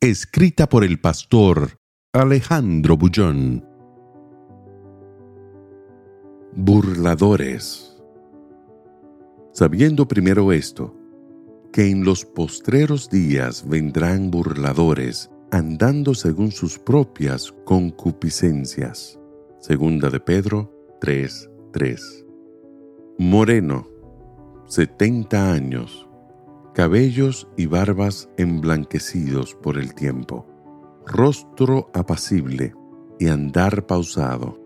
Escrita por el pastor Alejandro Bullón. Burladores. Sabiendo primero esto, que en los postreros días vendrán burladores, andando según sus propias concupiscencias. Segunda de Pedro 3:3. Moreno, 70 años cabellos y barbas emblanquecidos por el tiempo, rostro apacible y andar pausado.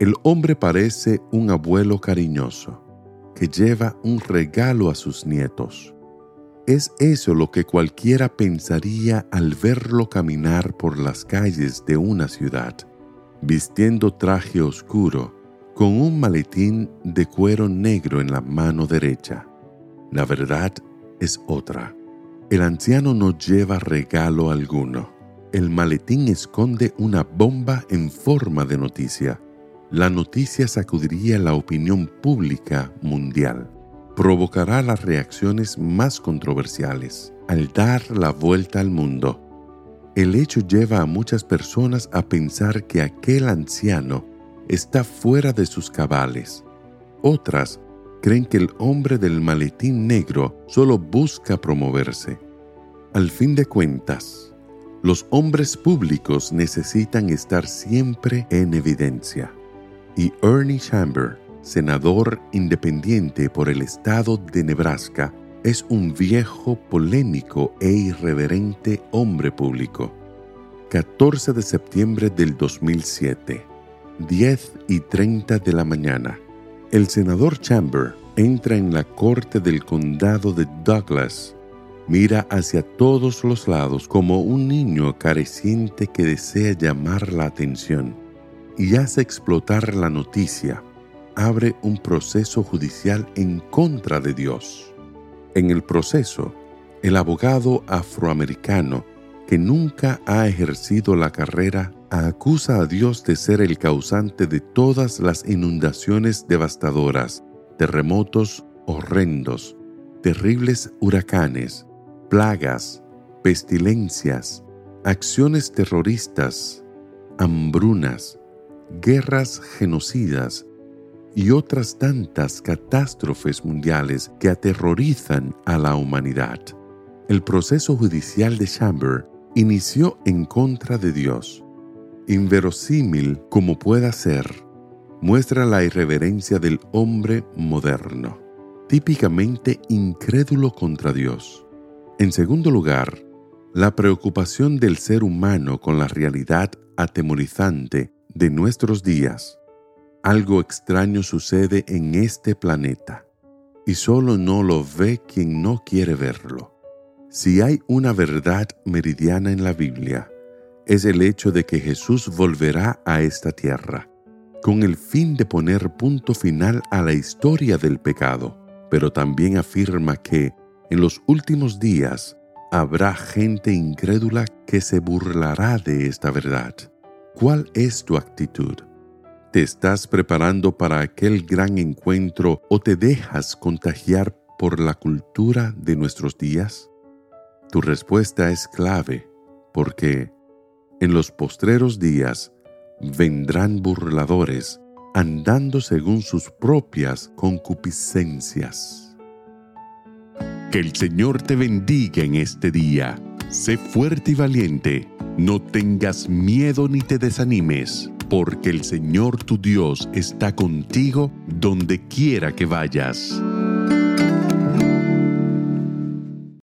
El hombre parece un abuelo cariñoso que lleva un regalo a sus nietos. Es eso lo que cualquiera pensaría al verlo caminar por las calles de una ciudad, vistiendo traje oscuro, con un maletín de cuero negro en la mano derecha. La verdad es otra. El anciano no lleva regalo alguno. El maletín esconde una bomba en forma de noticia. La noticia sacudiría la opinión pública mundial. Provocará las reacciones más controversiales al dar la vuelta al mundo. El hecho lleva a muchas personas a pensar que aquel anciano está fuera de sus cabales. Otras creen que el hombre del maletín negro solo busca promoverse. Al fin de cuentas, los hombres públicos necesitan estar siempre en evidencia. Y Ernie Chamber, senador independiente por el estado de Nebraska, es un viejo, polémico e irreverente hombre público. 14 de septiembre del 2007, 10 y 30 de la mañana el senador Chamber entra en la corte del condado de Douglas, mira hacia todos los lados como un niño careciente que desea llamar la atención y hace explotar la noticia. Abre un proceso judicial en contra de Dios. En el proceso, el abogado afroamericano que nunca ha ejercido la carrera acusa a Dios de ser el causante de todas las inundaciones devastadoras, terremotos horrendos, terribles huracanes, plagas, pestilencias, acciones terroristas, hambrunas, guerras genocidas y otras tantas catástrofes mundiales que aterrorizan a la humanidad. El proceso judicial de Chamber inició en contra de Dios inverosímil como pueda ser, muestra la irreverencia del hombre moderno, típicamente incrédulo contra Dios. En segundo lugar, la preocupación del ser humano con la realidad atemorizante de nuestros días. Algo extraño sucede en este planeta y solo no lo ve quien no quiere verlo. Si hay una verdad meridiana en la Biblia, es el hecho de que Jesús volverá a esta tierra, con el fin de poner punto final a la historia del pecado, pero también afirma que en los últimos días habrá gente incrédula que se burlará de esta verdad. ¿Cuál es tu actitud? ¿Te estás preparando para aquel gran encuentro o te dejas contagiar por la cultura de nuestros días? Tu respuesta es clave porque en los postreros días vendrán burladores andando según sus propias concupiscencias. Que el Señor te bendiga en este día. Sé fuerte y valiente. No tengas miedo ni te desanimes, porque el Señor tu Dios está contigo donde quiera que vayas.